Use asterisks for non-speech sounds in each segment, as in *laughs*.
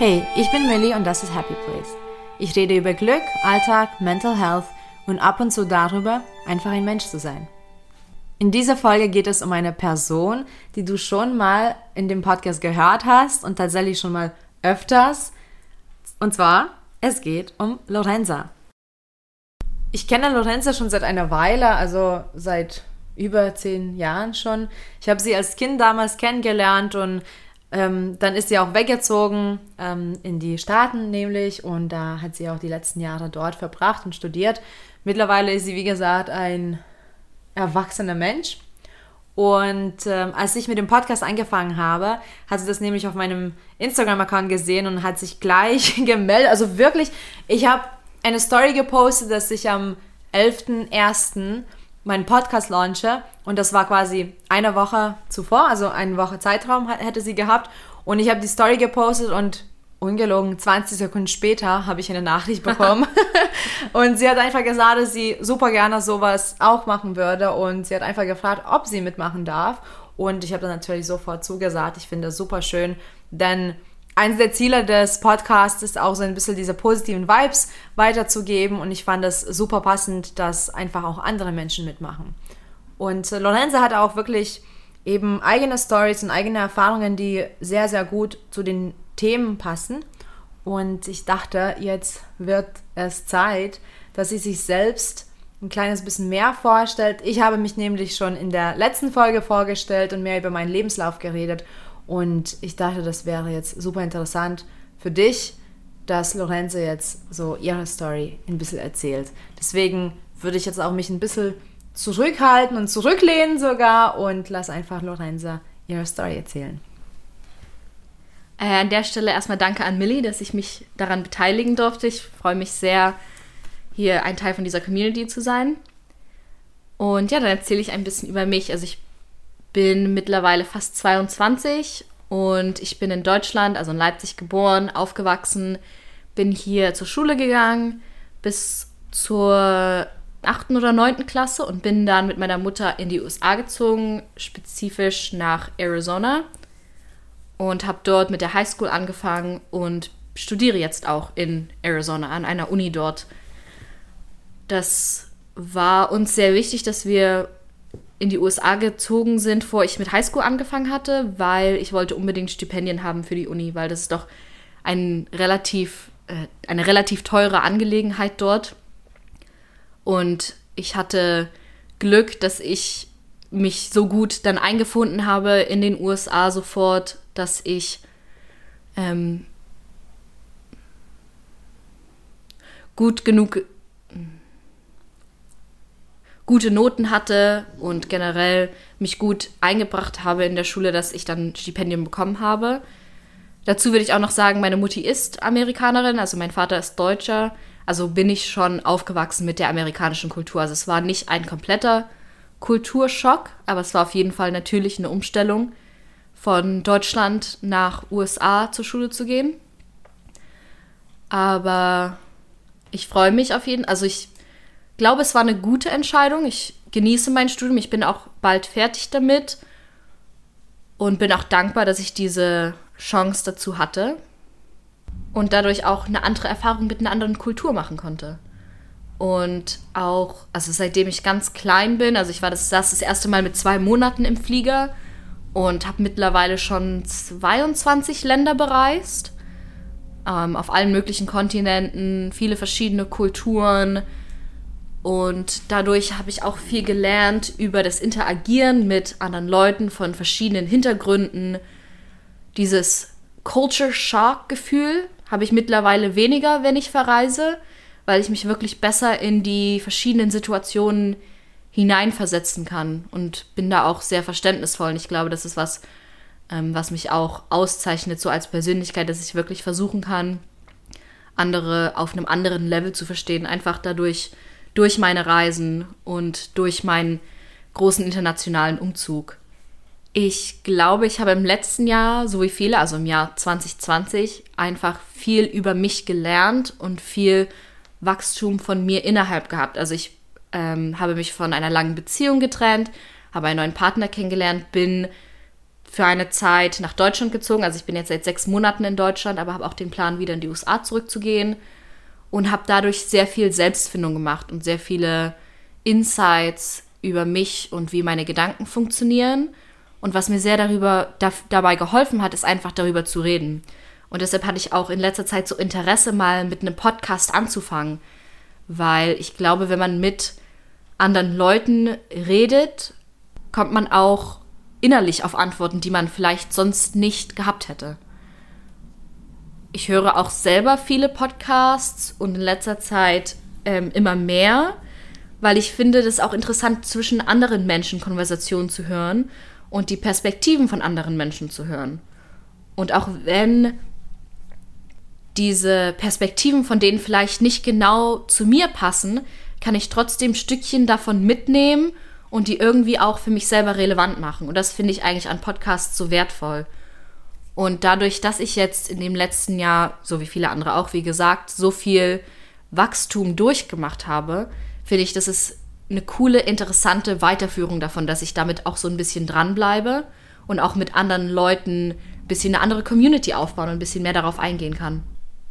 Hey, ich bin Millie und das ist Happy Place. Ich rede über Glück, Alltag, Mental Health und ab und zu darüber, einfach ein Mensch zu sein. In dieser Folge geht es um eine Person, die du schon mal in dem Podcast gehört hast und tatsächlich schon mal öfters. Und zwar, es geht um Lorenza. Ich kenne Lorenza schon seit einer Weile, also seit über zehn Jahren schon. Ich habe sie als Kind damals kennengelernt und ähm, dann ist sie auch weggezogen ähm, in die Staaten nämlich und da hat sie auch die letzten Jahre dort verbracht und studiert. Mittlerweile ist sie, wie gesagt, ein erwachsener Mensch. Und ähm, als ich mit dem Podcast angefangen habe, hat sie das nämlich auf meinem Instagram-Account gesehen und hat sich gleich *laughs* gemeldet. Also wirklich, ich habe eine Story gepostet, dass ich am 11.01 meinen Podcast launche. Und das war quasi eine Woche zuvor, also eine Woche Zeitraum hätte sie gehabt. Und ich habe die Story gepostet und ungelogen 20 Sekunden später habe ich eine Nachricht bekommen. *laughs* und sie hat einfach gesagt, dass sie super gerne sowas auch machen würde. Und sie hat einfach gefragt, ob sie mitmachen darf. Und ich habe dann natürlich sofort zugesagt. Ich finde das super schön, denn eines der Ziele des Podcasts ist auch so ein bisschen diese positiven Vibes weiterzugeben und ich fand es super passend, dass einfach auch andere Menschen mitmachen. Und Lorenza hat auch wirklich eben eigene Stories und eigene Erfahrungen, die sehr, sehr gut zu den Themen passen. Und ich dachte, jetzt wird es Zeit, dass sie sich selbst ein kleines bisschen mehr vorstellt. Ich habe mich nämlich schon in der letzten Folge vorgestellt und mehr über meinen Lebenslauf geredet. Und ich dachte, das wäre jetzt super interessant für dich, dass Lorenzo jetzt so ihre Story ein bisschen erzählt. Deswegen würde ich jetzt auch mich ein bisschen zurückhalten und zurücklehnen sogar und lass einfach Lorenza ihre Story erzählen. Äh, an der Stelle erstmal danke an Millie, dass ich mich daran beteiligen durfte. Ich freue mich sehr, hier ein Teil von dieser Community zu sein. Und ja, dann erzähle ich ein bisschen über mich. Also ich bin mittlerweile fast 22 und ich bin in Deutschland, also in Leipzig geboren, aufgewachsen, bin hier zur Schule gegangen bis zur 8. oder 9. Klasse und bin dann mit meiner Mutter in die USA gezogen, spezifisch nach Arizona und habe dort mit der Highschool angefangen und studiere jetzt auch in Arizona an einer Uni dort. Das war uns sehr wichtig, dass wir in die USA gezogen sind, bevor ich mit Highschool angefangen hatte, weil ich wollte unbedingt Stipendien haben für die Uni, weil das ist doch ein relativ, äh, eine relativ teure Angelegenheit dort. Und ich hatte Glück, dass ich mich so gut dann eingefunden habe in den USA sofort, dass ich ähm, gut genug gute Noten hatte und generell mich gut eingebracht habe in der Schule, dass ich dann Stipendien bekommen habe. Dazu würde ich auch noch sagen, meine Mutti ist Amerikanerin, also mein Vater ist Deutscher. Also bin ich schon aufgewachsen mit der amerikanischen Kultur. Also es war nicht ein kompletter Kulturschock, aber es war auf jeden Fall natürlich eine Umstellung, von Deutschland nach USA zur Schule zu gehen. Aber ich freue mich auf jeden Fall. Also ich glaube, es war eine gute Entscheidung. Ich genieße mein Studium. Ich bin auch bald fertig damit und bin auch dankbar, dass ich diese Chance dazu hatte und dadurch auch eine andere Erfahrung mit einer anderen Kultur machen konnte. Und auch, also seitdem ich ganz klein bin, also ich war das, saß das erste Mal mit zwei Monaten im Flieger und habe mittlerweile schon 22 Länder bereist, ähm, auf allen möglichen Kontinenten, viele verschiedene Kulturen, und dadurch habe ich auch viel gelernt über das Interagieren mit anderen Leuten von verschiedenen Hintergründen. Dieses Culture Shock Gefühl habe ich mittlerweile weniger, wenn ich verreise, weil ich mich wirklich besser in die verschiedenen Situationen hineinversetzen kann und bin da auch sehr verständnisvoll. Und ich glaube, das ist was, ähm, was mich auch auszeichnet, so als Persönlichkeit, dass ich wirklich versuchen kann, andere auf einem anderen Level zu verstehen, einfach dadurch, durch meine Reisen und durch meinen großen internationalen Umzug. Ich glaube, ich habe im letzten Jahr, so wie viele, also im Jahr 2020, einfach viel über mich gelernt und viel Wachstum von mir innerhalb gehabt. Also ich ähm, habe mich von einer langen Beziehung getrennt, habe einen neuen Partner kennengelernt, bin für eine Zeit nach Deutschland gezogen. Also ich bin jetzt seit sechs Monaten in Deutschland, aber habe auch den Plan, wieder in die USA zurückzugehen und habe dadurch sehr viel Selbstfindung gemacht und sehr viele Insights über mich und wie meine Gedanken funktionieren. Und was mir sehr darüber da, dabei geholfen hat, ist einfach darüber zu reden. Und deshalb hatte ich auch in letzter Zeit so Interesse, mal mit einem Podcast anzufangen. Weil ich glaube, wenn man mit anderen Leuten redet, kommt man auch innerlich auf Antworten, die man vielleicht sonst nicht gehabt hätte. Ich höre auch selber viele Podcasts und in letzter Zeit ähm, immer mehr, weil ich finde, das auch interessant zwischen anderen Menschen Konversationen zu hören und die Perspektiven von anderen Menschen zu hören. Und auch wenn diese Perspektiven von denen vielleicht nicht genau zu mir passen, kann ich trotzdem Stückchen davon mitnehmen und die irgendwie auch für mich selber relevant machen. Und das finde ich eigentlich an Podcasts so wertvoll. Und dadurch, dass ich jetzt in dem letzten Jahr, so wie viele andere auch, wie gesagt, so viel Wachstum durchgemacht habe, finde ich, das ist eine coole, interessante Weiterführung davon, dass ich damit auch so ein bisschen dranbleibe und auch mit anderen Leuten ein bisschen eine andere Community aufbauen und ein bisschen mehr darauf eingehen kann.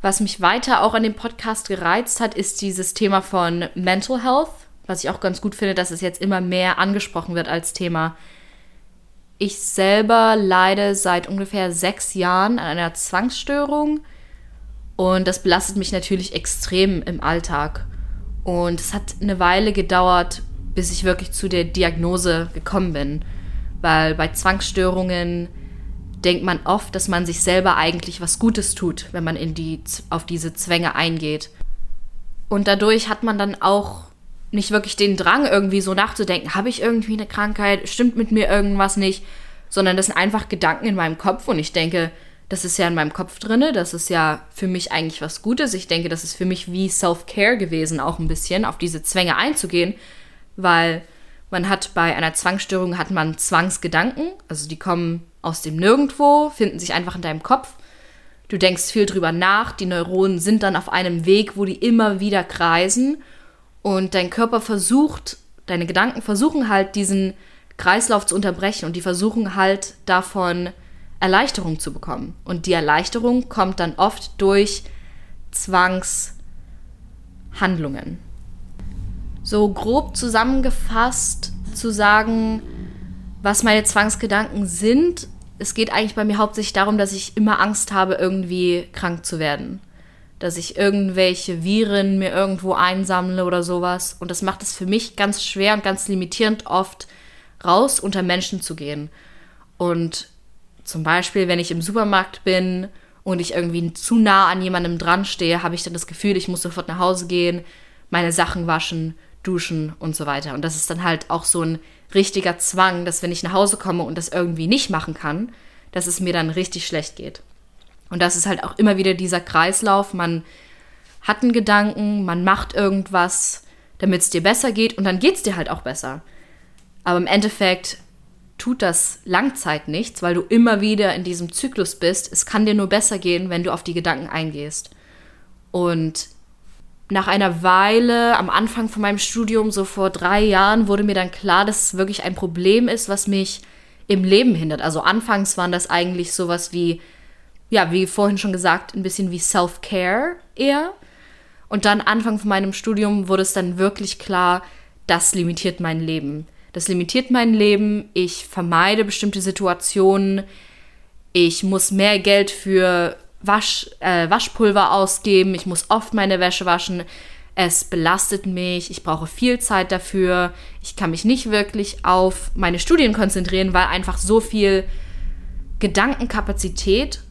Was mich weiter auch an dem Podcast gereizt hat, ist dieses Thema von Mental Health was ich auch ganz gut finde, dass es jetzt immer mehr angesprochen wird als Thema. Ich selber leide seit ungefähr sechs Jahren an einer Zwangsstörung und das belastet mich natürlich extrem im Alltag. Und es hat eine Weile gedauert, bis ich wirklich zu der Diagnose gekommen bin, weil bei Zwangsstörungen denkt man oft, dass man sich selber eigentlich was Gutes tut, wenn man in die, auf diese Zwänge eingeht. Und dadurch hat man dann auch nicht wirklich den Drang, irgendwie so nachzudenken, habe ich irgendwie eine Krankheit, stimmt mit mir irgendwas nicht, sondern das sind einfach Gedanken in meinem Kopf und ich denke, das ist ja in meinem Kopf drinne, das ist ja für mich eigentlich was Gutes. Ich denke, das ist für mich wie Self-Care gewesen, auch ein bisschen auf diese Zwänge einzugehen, weil man hat bei einer Zwangsstörung hat man Zwangsgedanken, also die kommen aus dem Nirgendwo, finden sich einfach in deinem Kopf. Du denkst viel drüber nach, die Neuronen sind dann auf einem Weg, wo die immer wieder kreisen und dein Körper versucht, deine Gedanken versuchen halt diesen Kreislauf zu unterbrechen und die versuchen halt davon Erleichterung zu bekommen. Und die Erleichterung kommt dann oft durch Zwangshandlungen. So grob zusammengefasst zu sagen, was meine Zwangsgedanken sind, es geht eigentlich bei mir hauptsächlich darum, dass ich immer Angst habe, irgendwie krank zu werden dass ich irgendwelche Viren mir irgendwo einsammle oder sowas. Und das macht es für mich ganz schwer und ganz limitierend oft, raus unter Menschen zu gehen. Und zum Beispiel, wenn ich im Supermarkt bin und ich irgendwie zu nah an jemandem dran stehe, habe ich dann das Gefühl, ich muss sofort nach Hause gehen, meine Sachen waschen, duschen und so weiter. Und das ist dann halt auch so ein richtiger Zwang, dass wenn ich nach Hause komme und das irgendwie nicht machen kann, dass es mir dann richtig schlecht geht. Und das ist halt auch immer wieder dieser Kreislauf. Man hat einen Gedanken, man macht irgendwas, damit es dir besser geht und dann geht es dir halt auch besser. Aber im Endeffekt tut das Langzeit nichts, weil du immer wieder in diesem Zyklus bist. Es kann dir nur besser gehen, wenn du auf die Gedanken eingehst. Und nach einer Weile, am Anfang von meinem Studium, so vor drei Jahren, wurde mir dann klar, dass es wirklich ein Problem ist, was mich im Leben hindert. Also anfangs waren das eigentlich sowas wie ja, wie vorhin schon gesagt, ein bisschen wie Self-Care eher. Und dann Anfang von meinem Studium wurde es dann wirklich klar, das limitiert mein Leben. Das limitiert mein Leben. Ich vermeide bestimmte Situationen. Ich muss mehr Geld für Wasch, äh, Waschpulver ausgeben. Ich muss oft meine Wäsche waschen. Es belastet mich. Ich brauche viel Zeit dafür. Ich kann mich nicht wirklich auf meine Studien konzentrieren, weil einfach so viel Gedankenkapazität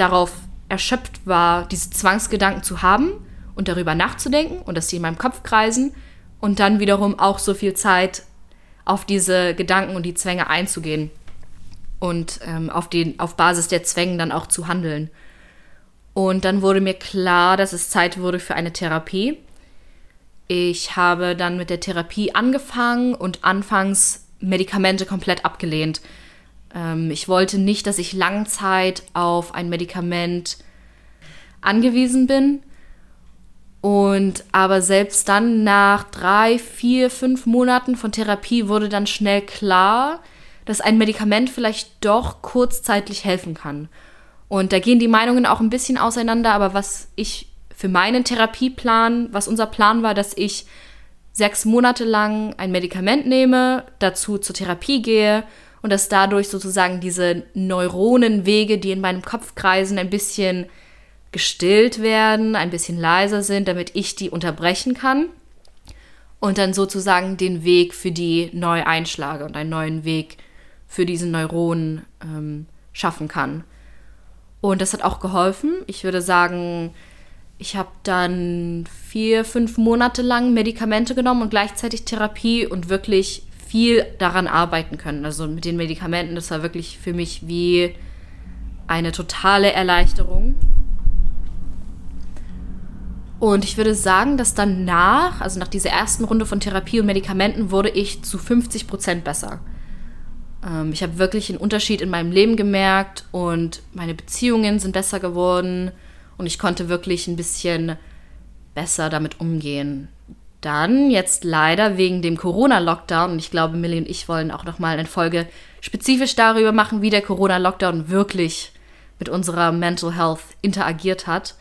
darauf erschöpft war, diese Zwangsgedanken zu haben und darüber nachzudenken und dass sie in meinem Kopf kreisen und dann wiederum auch so viel Zeit auf diese Gedanken und die Zwänge einzugehen und ähm, auf, den, auf Basis der Zwänge dann auch zu handeln. Und dann wurde mir klar, dass es Zeit wurde für eine Therapie. Ich habe dann mit der Therapie angefangen und anfangs Medikamente komplett abgelehnt. Ähm, ich wollte nicht, dass ich Langzeit auf ein Medikament angewiesen bin. Und aber selbst dann nach drei, vier, fünf Monaten von Therapie wurde dann schnell klar, dass ein Medikament vielleicht doch kurzzeitig helfen kann. Und da gehen die Meinungen auch ein bisschen auseinander, aber was ich für meinen Therapieplan, was unser Plan war, dass ich sechs Monate lang ein Medikament nehme, dazu zur Therapie gehe und dass dadurch sozusagen diese Neuronenwege, die in meinem Kopf kreisen, ein bisschen gestillt werden, ein bisschen leiser sind, damit ich die unterbrechen kann und dann sozusagen den Weg für die neu einschlage und einen neuen Weg für diesen Neuronen ähm, schaffen kann. Und das hat auch geholfen. Ich würde sagen, ich habe dann vier, fünf Monate lang Medikamente genommen und gleichzeitig Therapie und wirklich viel daran arbeiten können. Also mit den Medikamenten, das war wirklich für mich wie eine totale Erleichterung. Und ich würde sagen, dass danach, also nach dieser ersten Runde von Therapie und Medikamenten, wurde ich zu 50 Prozent besser. Ähm, ich habe wirklich einen Unterschied in meinem Leben gemerkt und meine Beziehungen sind besser geworden und ich konnte wirklich ein bisschen besser damit umgehen. Dann jetzt leider wegen dem Corona-Lockdown, und ich glaube, Millie und ich wollen auch nochmal eine Folge spezifisch darüber machen, wie der Corona-Lockdown wirklich mit unserer Mental Health interagiert hat,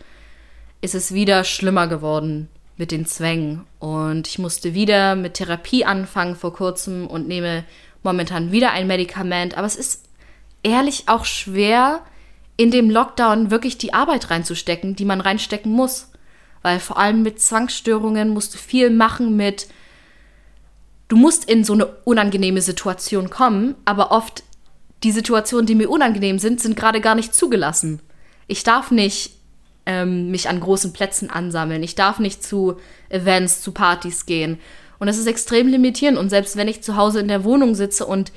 ist es wieder schlimmer geworden mit den Zwängen. Und ich musste wieder mit Therapie anfangen vor kurzem und nehme momentan wieder ein Medikament. Aber es ist ehrlich auch schwer, in dem Lockdown wirklich die Arbeit reinzustecken, die man reinstecken muss. Weil vor allem mit Zwangsstörungen musst du viel machen mit, du musst in so eine unangenehme Situation kommen, aber oft die Situationen, die mir unangenehm sind, sind gerade gar nicht zugelassen. Ich darf nicht ähm, mich an großen Plätzen ansammeln. Ich darf nicht zu Events, zu Partys gehen. Und das ist extrem limitierend. Und selbst wenn ich zu Hause in der Wohnung sitze und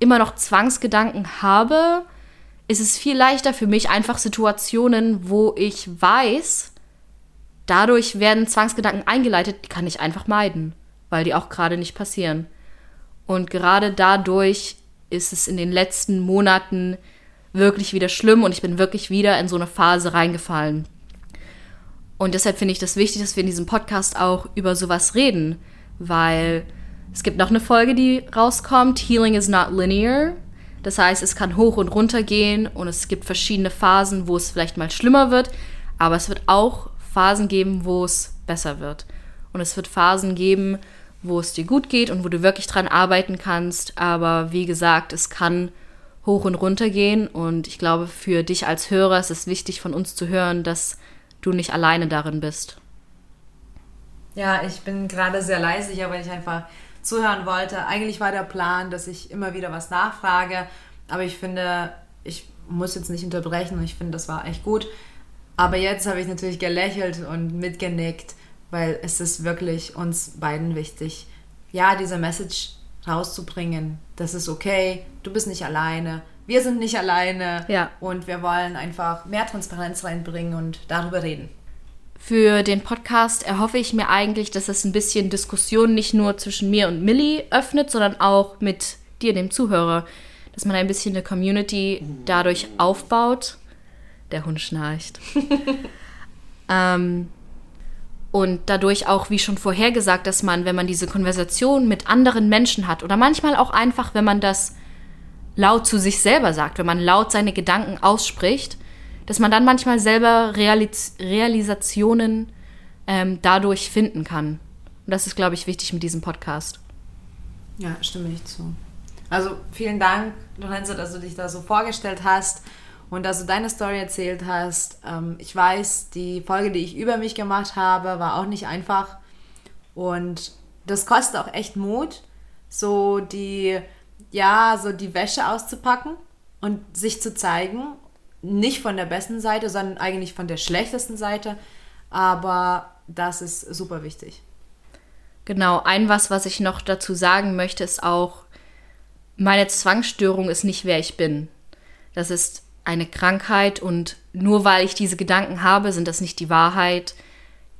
immer noch Zwangsgedanken habe, ist es viel leichter für mich, einfach Situationen, wo ich weiß, dadurch werden Zwangsgedanken eingeleitet, die kann ich einfach meiden, weil die auch gerade nicht passieren. Und gerade dadurch ist es in den letzten Monaten wirklich wieder schlimm und ich bin wirklich wieder in so eine Phase reingefallen. Und deshalb finde ich das wichtig, dass wir in diesem Podcast auch über sowas reden, weil es gibt noch eine Folge, die rauskommt, Healing is not linear. Das heißt, es kann hoch und runter gehen und es gibt verschiedene Phasen, wo es vielleicht mal schlimmer wird, aber es wird auch Phasen geben, wo es besser wird. Und es wird Phasen geben, wo es dir gut geht und wo du wirklich dran arbeiten kannst. Aber wie gesagt, es kann hoch und runter gehen. Und ich glaube, für dich als Hörer ist es wichtig von uns zu hören, dass du nicht alleine darin bist. Ja, ich bin gerade sehr leise, weil ich einfach zuhören wollte. Eigentlich war der Plan, dass ich immer wieder was nachfrage, aber ich finde, ich muss jetzt nicht unterbrechen und ich finde, das war echt gut. Aber jetzt habe ich natürlich gelächelt und mitgenickt, weil es ist wirklich uns beiden wichtig, ja, diese Message rauszubringen. Das ist okay, du bist nicht alleine, wir sind nicht alleine ja. und wir wollen einfach mehr Transparenz reinbringen und darüber reden. Für den Podcast erhoffe ich mir eigentlich, dass es ein bisschen Diskussion nicht nur zwischen mir und Millie öffnet, sondern auch mit dir, dem Zuhörer. Dass man ein bisschen eine Community dadurch aufbaut. Der Hund schnarcht. *laughs* ähm, und dadurch auch, wie schon vorher gesagt, dass man, wenn man diese Konversation mit anderen Menschen hat oder manchmal auch einfach, wenn man das laut zu sich selber sagt, wenn man laut seine Gedanken ausspricht, dass man dann manchmal selber Realis Realisationen ähm, dadurch finden kann. Und das ist, glaube ich, wichtig mit diesem Podcast. Ja, stimme ich zu. Also vielen Dank, Lorenzo, dass du dich da so vorgestellt hast und dass du deine Story erzählt hast. Ähm, ich weiß, die Folge, die ich über mich gemacht habe, war auch nicht einfach. Und das kostet auch echt Mut, so die, ja, so die Wäsche auszupacken und sich zu zeigen nicht von der besten Seite, sondern eigentlich von der schlechtesten Seite. Aber das ist super wichtig. Genau, ein was, was ich noch dazu sagen möchte, ist auch, meine Zwangsstörung ist nicht, wer ich bin. Das ist eine Krankheit und nur weil ich diese Gedanken habe, sind das nicht die Wahrheit.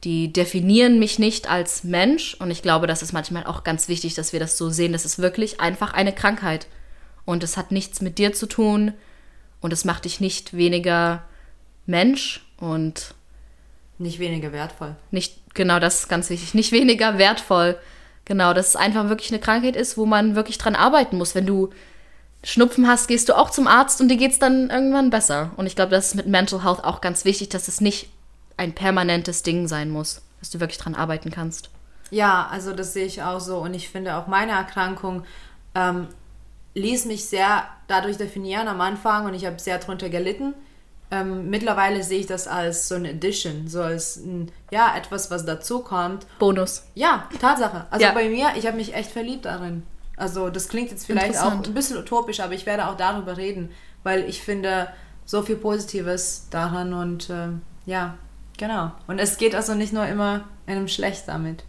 Die definieren mich nicht als Mensch und ich glaube, das ist manchmal auch ganz wichtig, dass wir das so sehen. Das ist wirklich einfach eine Krankheit und es hat nichts mit dir zu tun, und es macht dich nicht weniger Mensch und nicht weniger wertvoll. Nicht, genau, das ist ganz wichtig. Nicht weniger wertvoll. Genau, dass es einfach wirklich eine Krankheit ist, wo man wirklich dran arbeiten muss. Wenn du Schnupfen hast, gehst du auch zum Arzt und dir geht es dann irgendwann besser. Und ich glaube, das ist mit Mental Health auch ganz wichtig, dass es nicht ein permanentes Ding sein muss, dass du wirklich dran arbeiten kannst. Ja, also das sehe ich auch so. Und ich finde auch meine Erkrankung ähm, ließ mich sehr dadurch definieren am Anfang und ich habe sehr darunter gelitten. Ähm, mittlerweile sehe ich das als so eine Addition, so als ein, ja, etwas, was dazu kommt. Bonus. Ja, Tatsache. Also Ja. bei mir, ich habe mich echt verliebt darin. Also das klingt jetzt vielleicht auch ein bisschen utopisch, aber ich werde auch darüber reden, weil ich finde so viel Positives daran und äh, ja, genau. Und es geht also nicht nur immer einem schlecht damit.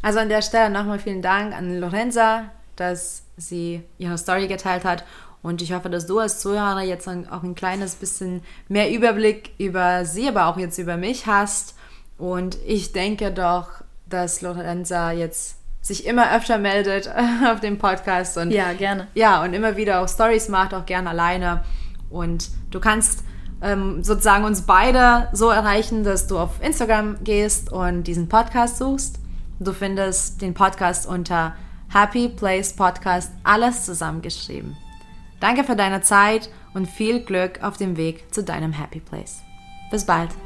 Also an der Stelle nochmal vielen Dank an Lorenza, dass sie ihre Story geteilt hat. Und ich hoffe, dass du als Zuhörer jetzt auch ein kleines bisschen mehr Überblick über sie, aber auch jetzt über mich hast. Und ich denke doch, dass Lorenza jetzt sich immer öfter meldet *laughs* auf dem Podcast und Ja, gerne. ja, und immer wieder auch Stories macht, auch gern alleine. Und du kannst ähm, sozusagen uns beide so erreichen, dass du auf Instagram gehst und diesen Podcast suchst. Du findest den Podcast unter Happy Place Podcast, alles zusammengeschrieben. Danke für deine Zeit und viel Glück auf dem Weg zu deinem Happy Place. Bis bald.